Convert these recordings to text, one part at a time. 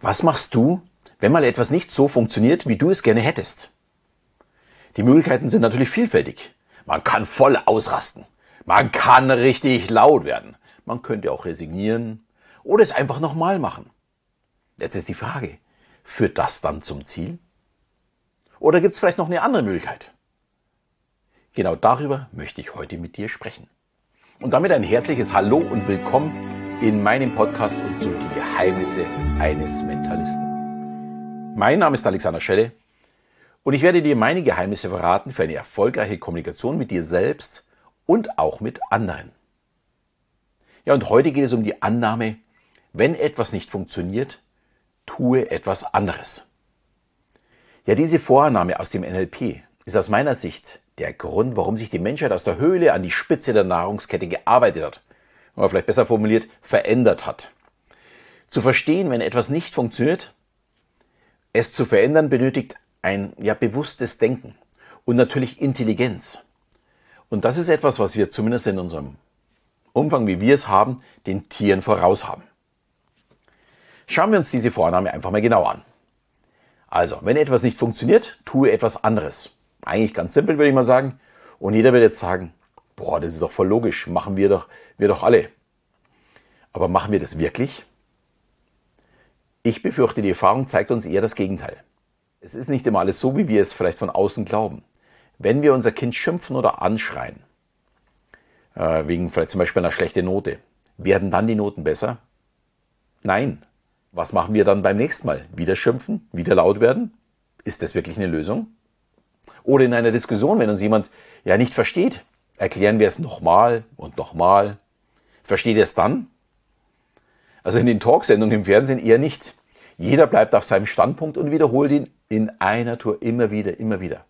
Was machst du, wenn mal etwas nicht so funktioniert, wie du es gerne hättest? Die Möglichkeiten sind natürlich vielfältig. Man kann voll ausrasten. Man kann richtig laut werden. Man könnte auch resignieren oder es einfach nochmal machen. Jetzt ist die Frage, führt das dann zum Ziel? Oder gibt es vielleicht noch eine andere Möglichkeit? Genau darüber möchte ich heute mit dir sprechen. Und damit ein herzliches Hallo und Willkommen in meinem Podcast und zu die Geheimnisse eines Mentalisten. Mein Name ist Alexander Schelle und ich werde dir meine Geheimnisse verraten für eine erfolgreiche Kommunikation mit dir selbst und auch mit anderen. Ja, und heute geht es um die Annahme, wenn etwas nicht funktioniert, tue etwas anderes. Ja, diese Vorannahme aus dem NLP ist aus meiner Sicht der Grund, warum sich die Menschheit aus der Höhle an die Spitze der Nahrungskette gearbeitet hat. Oder vielleicht besser formuliert, verändert hat. Zu verstehen, wenn etwas nicht funktioniert, es zu verändern benötigt ein ja bewusstes Denken und natürlich Intelligenz. Und das ist etwas, was wir zumindest in unserem Umfang, wie wir es haben, den Tieren voraus haben. Schauen wir uns diese Vorname einfach mal genau an. Also, wenn etwas nicht funktioniert, tue etwas anderes. Eigentlich ganz simpel, würde ich mal sagen. Und jeder wird jetzt sagen, boah, das ist doch voll logisch, machen wir doch, wir doch alle. Aber machen wir das wirklich? Ich befürchte, die Erfahrung zeigt uns eher das Gegenteil. Es ist nicht immer alles so, wie wir es vielleicht von außen glauben. Wenn wir unser Kind schimpfen oder anschreien, äh, wegen vielleicht zum Beispiel einer schlechten Note, werden dann die Noten besser? Nein. Was machen wir dann beim nächsten Mal? Wieder schimpfen? Wieder laut werden? Ist das wirklich eine Lösung? Oder in einer Diskussion, wenn uns jemand ja nicht versteht, erklären wir es nochmal und nochmal. Versteht er es dann? Also in den Talksendungen im Fernsehen eher nicht. Jeder bleibt auf seinem Standpunkt und wiederholt ihn in einer Tour immer wieder, immer wieder.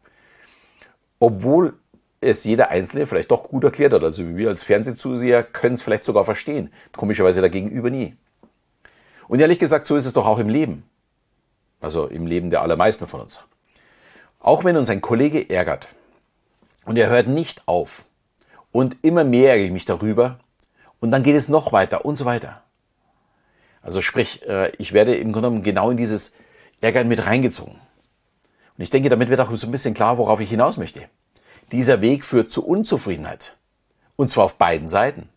Obwohl es jeder Einzelne vielleicht doch gut erklärt hat. Also wir als Fernsehzuseher können es vielleicht sogar verstehen. Komischerweise dagegenüber nie. Und ehrlich gesagt, so ist es doch auch im Leben. Also im Leben der allermeisten von uns. Auch wenn uns ein Kollege ärgert und er hört nicht auf und immer mehr ärgere ich mich darüber und dann geht es noch weiter und so weiter. Also sprich, äh, ich werde im Grunde genommen genau in dieses Ärgern mit reingezogen. Und ich denke, damit wird auch so ein bisschen klar, worauf ich hinaus möchte. Dieser Weg führt zu Unzufriedenheit. Und zwar auf beiden Seiten.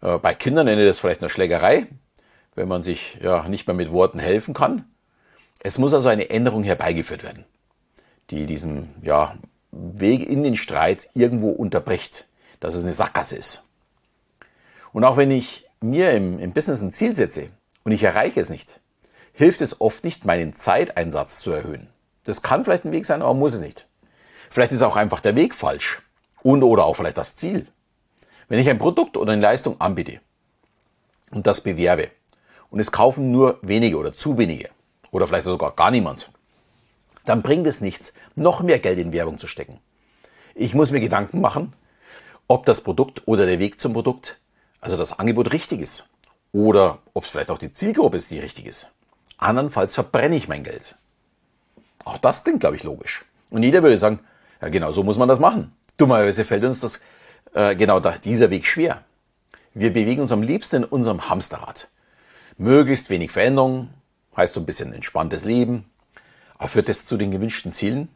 Äh, bei Kindern endet das vielleicht eine Schlägerei, wenn man sich ja nicht mehr mit Worten helfen kann. Es muss also eine Änderung herbeigeführt werden die diesen ja, Weg in den Streit irgendwo unterbricht, dass es eine Sackgasse ist. Und auch wenn ich mir im, im Business ein Ziel setze und ich erreiche es nicht, hilft es oft nicht, meinen Zeiteinsatz zu erhöhen. Das kann vielleicht ein Weg sein, aber muss es nicht. Vielleicht ist auch einfach der Weg falsch und oder auch vielleicht das Ziel. Wenn ich ein Produkt oder eine Leistung anbiete und das bewerbe und es kaufen nur wenige oder zu wenige oder vielleicht sogar gar niemand, dann bringt es nichts, noch mehr Geld in Werbung zu stecken. Ich muss mir Gedanken machen, ob das Produkt oder der Weg zum Produkt, also das Angebot richtig ist. Oder ob es vielleicht auch die Zielgruppe ist, die richtig ist. Andernfalls verbrenne ich mein Geld. Auch das klingt, glaube ich, logisch. Und jeder würde sagen, ja genau so muss man das machen. Dummerweise fällt uns das äh, genau da, dieser Weg schwer. Wir bewegen uns am liebsten in unserem Hamsterrad. Möglichst wenig Veränderung, heißt so ein bisschen entspanntes Leben, aber führt das zu den gewünschten Zielen?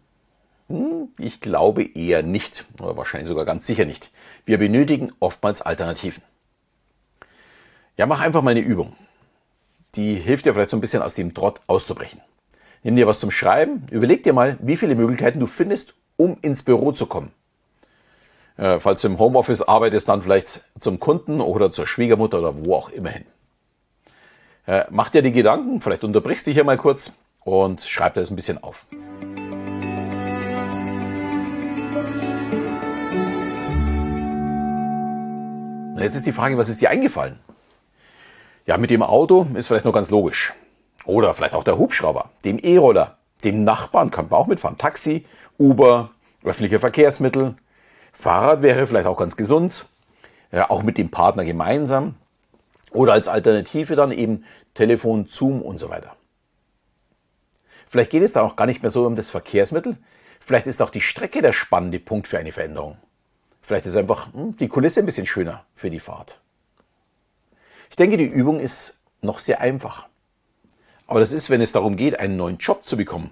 Hm, ich glaube eher nicht, oder wahrscheinlich sogar ganz sicher nicht. Wir benötigen oftmals Alternativen. Ja, mach einfach mal eine Übung. Die hilft dir vielleicht so ein bisschen aus dem Trott auszubrechen. Nimm dir was zum Schreiben, überleg dir mal, wie viele Möglichkeiten du findest, um ins Büro zu kommen. Äh, falls du im Homeoffice arbeitest, dann vielleicht zum Kunden oder zur Schwiegermutter oder wo auch immer hin. Äh, mach dir die Gedanken, vielleicht unterbrichst du dich hier mal kurz und schreibt das ein bisschen auf. Jetzt ist die Frage, was ist dir eingefallen? Ja, mit dem Auto ist vielleicht noch ganz logisch. Oder vielleicht auch der Hubschrauber, dem E-Roller, dem Nachbarn kann man auch mitfahren. Taxi, Uber, öffentliche Verkehrsmittel. Fahrrad wäre vielleicht auch ganz gesund. Ja, auch mit dem Partner gemeinsam. Oder als Alternative dann eben Telefon, Zoom und so weiter. Vielleicht geht es da auch gar nicht mehr so um das Verkehrsmittel. Vielleicht ist auch die Strecke der spannende Punkt für eine Veränderung. Vielleicht ist einfach hm, die Kulisse ein bisschen schöner für die Fahrt. Ich denke, die Übung ist noch sehr einfach. Aber das ist, wenn es darum geht, einen neuen Job zu bekommen.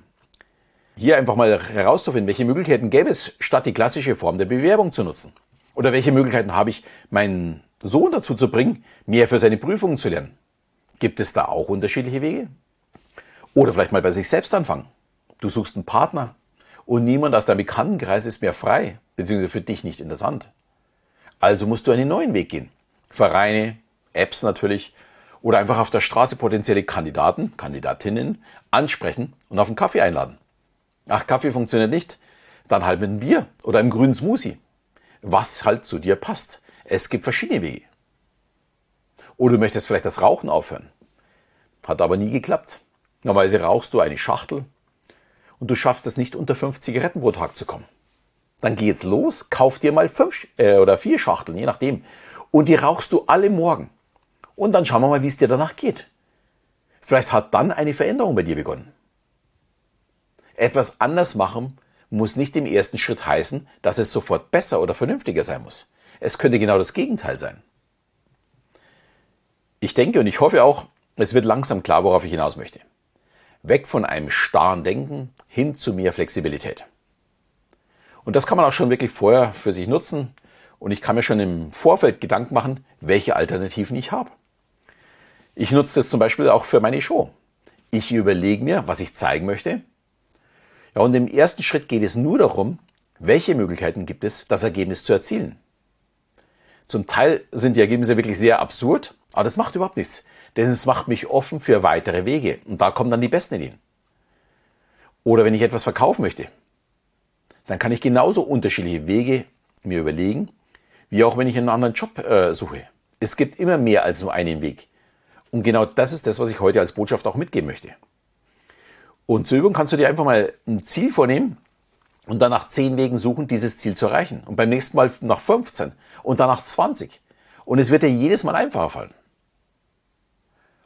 Hier einfach mal herauszufinden, welche Möglichkeiten gäbe es, statt die klassische Form der Bewerbung zu nutzen. Oder welche Möglichkeiten habe ich, meinen Sohn dazu zu bringen, mehr für seine Prüfungen zu lernen. Gibt es da auch unterschiedliche Wege? Oder vielleicht mal bei sich selbst anfangen. Du suchst einen Partner und niemand aus deinem Bekanntenkreis ist mehr frei, beziehungsweise für dich nicht interessant. Also musst du einen neuen Weg gehen. Vereine, Apps natürlich oder einfach auf der Straße potenzielle Kandidaten, Kandidatinnen ansprechen und auf einen Kaffee einladen. Ach, Kaffee funktioniert nicht, dann halt mit einem Bier oder einem grünen Smoothie. Was halt zu dir passt. Es gibt verschiedene Wege. Oder du möchtest vielleicht das Rauchen aufhören. Hat aber nie geklappt. Normalerweise rauchst du eine Schachtel und du schaffst es nicht unter fünf Zigaretten pro Tag zu kommen. Dann geh jetzt los, kauf dir mal fünf äh, oder vier Schachteln, je nachdem. Und die rauchst du alle morgen. Und dann schauen wir mal, wie es dir danach geht. Vielleicht hat dann eine Veränderung bei dir begonnen. Etwas anders machen muss nicht im ersten Schritt heißen, dass es sofort besser oder vernünftiger sein muss. Es könnte genau das Gegenteil sein. Ich denke und ich hoffe auch, es wird langsam klar, worauf ich hinaus möchte. Weg von einem starren Denken hin zu mehr Flexibilität. Und das kann man auch schon wirklich vorher für sich nutzen. Und ich kann mir schon im Vorfeld Gedanken machen, welche Alternativen ich habe. Ich nutze das zum Beispiel auch für meine Show. Ich überlege mir, was ich zeigen möchte. Ja, und im ersten Schritt geht es nur darum, welche Möglichkeiten gibt es, das Ergebnis zu erzielen. Zum Teil sind die Ergebnisse wirklich sehr absurd, aber das macht überhaupt nichts, denn es macht mich offen für weitere Wege und da kommen dann die besten Ideen. Oder wenn ich etwas verkaufen möchte, dann kann ich genauso unterschiedliche Wege mir überlegen, wie auch wenn ich einen anderen Job äh, suche. Es gibt immer mehr als nur einen Weg. Und genau das ist das, was ich heute als Botschaft auch mitgeben möchte. Und zur Übung kannst du dir einfach mal ein Ziel vornehmen und dann nach 10 Wegen suchen, dieses Ziel zu erreichen. Und beim nächsten Mal nach 15 und dann nach 20. Und es wird dir jedes Mal einfacher fallen.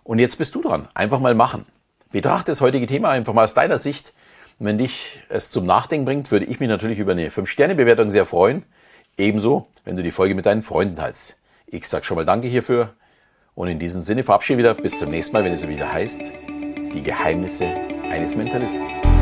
Und jetzt bist du dran. Einfach mal machen. Betrachte das heutige Thema einfach mal aus deiner Sicht. Wenn dich es zum Nachdenken bringt, würde ich mich natürlich über eine 5-Sterne-Bewertung sehr freuen. Ebenso, wenn du die Folge mit deinen Freunden teilst. Ich sage schon mal Danke hierfür. Und in diesem Sinne verabschiede wieder. Bis zum nächsten Mal, wenn es wieder heißt, die Geheimnisse eines Mentalisten.